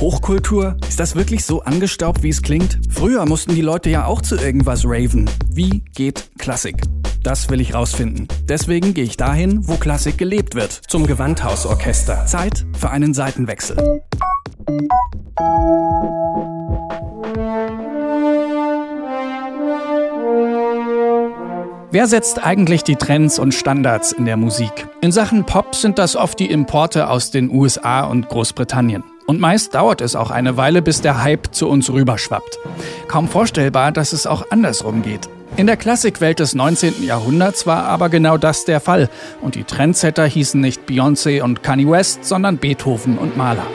Hochkultur? Ist das wirklich so angestaubt, wie es klingt? Früher mussten die Leute ja auch zu irgendwas raven. Wie geht Klassik? Das will ich rausfinden. Deswegen gehe ich dahin, wo Klassik gelebt wird. Zum Gewandhausorchester. Zeit für einen Seitenwechsel. Wer setzt eigentlich die Trends und Standards in der Musik? In Sachen Pop sind das oft die Importe aus den USA und Großbritannien. Und meist dauert es auch eine Weile, bis der Hype zu uns rüberschwappt. Kaum vorstellbar, dass es auch andersrum geht. In der Klassikwelt des 19. Jahrhunderts war aber genau das der Fall. Und die Trendsetter hießen nicht Beyoncé und Kanye West, sondern Beethoven und Mahler.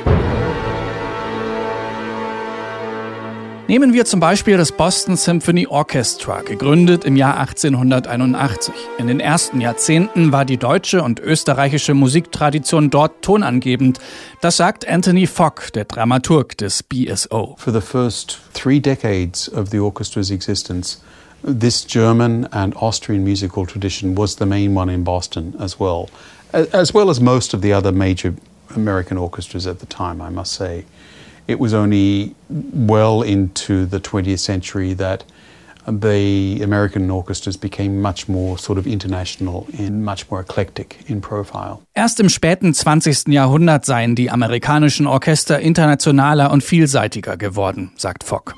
Nehmen wir zum Beispiel das Boston Symphony Orchestra, gegründet im Jahr 1881. In den ersten Jahrzehnten war die deutsche und österreichische Musiktradition dort tonangebend. Das sagt Anthony Fogg, der Dramaturg des BSO. For the first three decades of the orchestra's existence, this German and Austrian musical tradition was the main one in Boston as well, as well as most of the other major American orchestras at the time, I must say. It was only well into the 20th century that the American orchestras became much more sort of international and much more eclectic in profile. Erst im späten 20. Jahrhundert seien die amerikanischen Orchester internationaler und vielseitiger geworden, sagt Fogg.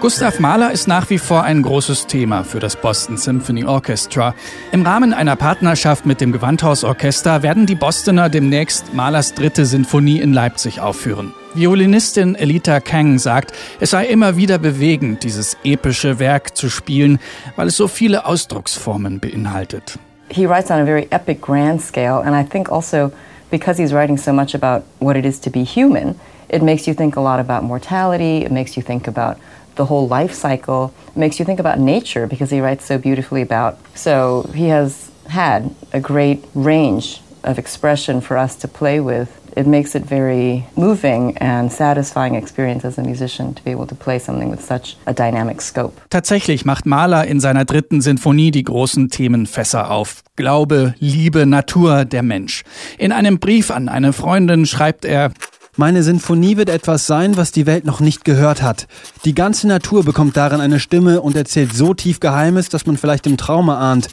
Gustav Mahler ist nach wie vor ein großes Thema für das Boston Symphony Orchestra. Im Rahmen einer Partnerschaft mit dem Gewandhausorchester werden die Bostoner demnächst Mahlers dritte Sinfonie in Leipzig aufführen. Violinistin Elita Kang sagt, es sei immer wieder bewegend, dieses epische Werk zu spielen, weil es so viele Ausdrucksformen beinhaltet. He writes on a very epic grand scale and I think also because he's writing so much about what it is to be human, it makes you think a lot about mortality, it makes you think about the whole life cycle makes you think about nature because he writes so beautifully about. So he has had a great range of expression for us to play with. It makes it very moving and satisfying experience as a musician to be able to play something with such a dynamic scope. Tatsächlich macht Mahler in seiner dritten Sinfonie die großen Themenfässer auf. Glaube, Liebe, Natur, der Mensch. In einem Brief an eine Freundin schreibt er, meine Sinfonie wird etwas sein, was die Welt noch nicht gehört hat. Die ganze Natur bekommt darin eine Stimme und erzählt so tief Geheimes, dass man vielleicht im Traume ahnt.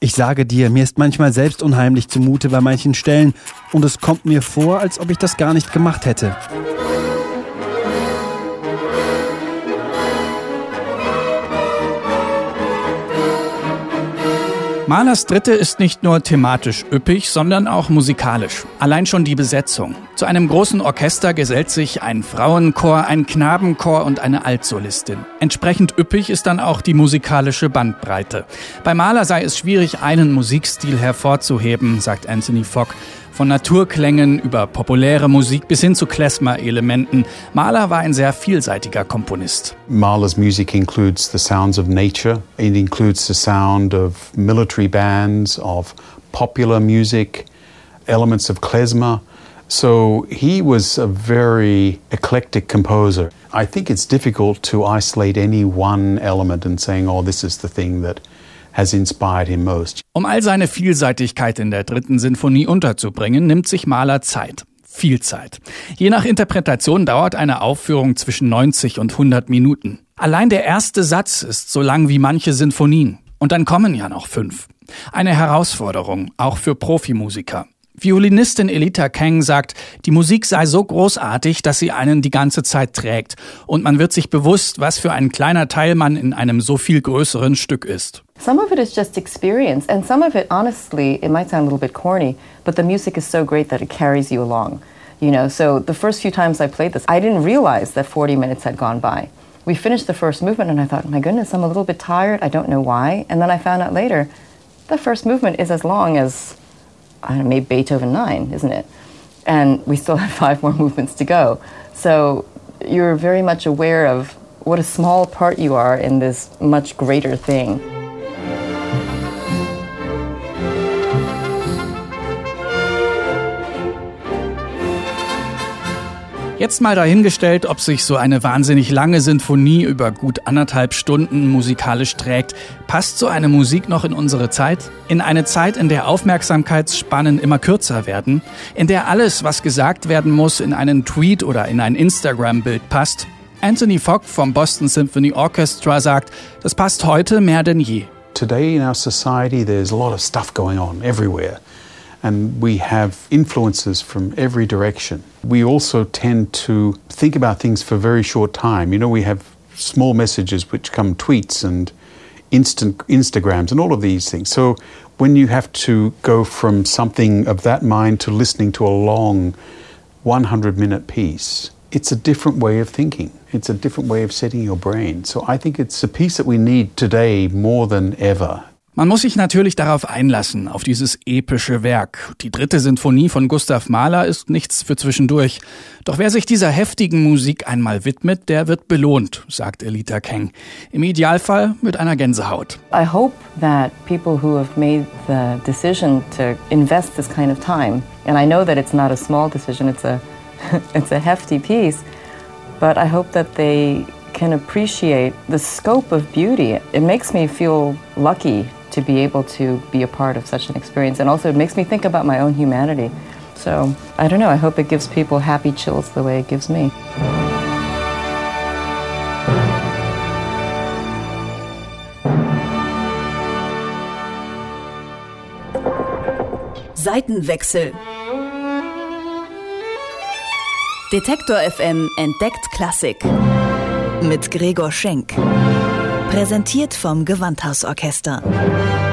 Ich sage dir, mir ist manchmal selbst unheimlich zumute bei manchen Stellen und es kommt mir vor, als ob ich das gar nicht gemacht hätte. Mahlers Dritte ist nicht nur thematisch üppig, sondern auch musikalisch. Allein schon die Besetzung. Zu einem großen Orchester gesellt sich ein Frauenchor, ein Knabenchor und eine Altsolistin. Entsprechend üppig ist dann auch die musikalische Bandbreite. Bei Mahler sei es schwierig, einen Musikstil hervorzuheben, sagt Anthony Fogg. Von Naturklängen über populäre Musik bis hin zu Klezmer-Elementen. Mahler war ein sehr vielseitiger Komponist. Mahler's music includes the sounds of nature. It includes the sound of military bands, of popular music, elements of klezmer. So he was a very eclectic composer. I think it's difficult to isolate any one element and saying, oh, this is the thing that has inspired him most. Um all seine Vielseitigkeit in der dritten Sinfonie unterzubringen, nimmt sich Mahler Zeit. Viel Zeit. Je nach Interpretation dauert eine Aufführung zwischen 90 und 100 Minuten. Allein der erste Satz ist so lang wie manche Sinfonien. Und dann kommen ja noch fünf. Eine Herausforderung, auch für Profimusiker. Violinistin Elita Kang sagt, die Musik sei so großartig, dass sie einen die ganze Zeit trägt. Und man wird sich bewusst, was für ein kleiner Teil man in einem so viel größeren Stück ist. Some of it is just experience, and some of it, honestly, it might sound a little bit corny, but the music is so great that it carries you along. You know, so the first few times I played this, I didn't realize that 40 minutes had gone by. We finished the first movement, and I thought, my goodness, I'm a little bit tired. I don't know why. And then I found out later, the first movement is as long as I know, maybe Beethoven 9, isn't it? and we still have five more movements to go. So you're very much aware of what a small part you are in this much greater thing. Jetzt mal dahingestellt, ob sich so eine wahnsinnig lange Sinfonie über gut anderthalb Stunden musikalisch trägt. Passt so eine Musik noch in unsere Zeit? In eine Zeit, in der Aufmerksamkeitsspannen immer kürzer werden? In der alles, was gesagt werden muss, in einen Tweet oder in ein Instagram-Bild passt? Anthony Fogg vom Boston Symphony Orchestra sagt, das passt heute mehr denn je. Today in our society there's a lot of stuff going on everywhere. And we have influences from every direction. We also tend to think about things for a very short time. You know, we have small messages which come tweets and instant Instagrams and all of these things. So when you have to go from something of that mind to listening to a long 100 minute piece, it's a different way of thinking. It's a different way of setting your brain. So I think it's a piece that we need today more than ever. Man muss sich natürlich darauf einlassen, auf dieses epische Werk. Die dritte Sinfonie von Gustav Mahler ist nichts für zwischendurch. Doch wer sich dieser heftigen Musik einmal widmet, der wird belohnt, sagt Elita Keng. Im Idealfall mit einer Gänsehaut. I hope that people who have made the decision to invest this kind of time, and I know that it's not a small decision, it's a, it's a hefty piece, but I hope that they can appreciate the scope of beauty. It makes me feel lucky to be able to be a part of such an experience. And also, it makes me think about my own humanity. So, I don't know, I hope it gives people happy chills the way it gives me. Seitenwechsel. Detektor FM entdeckt Klassik. Mit Gregor Schenk. Präsentiert vom Gewandhausorchester.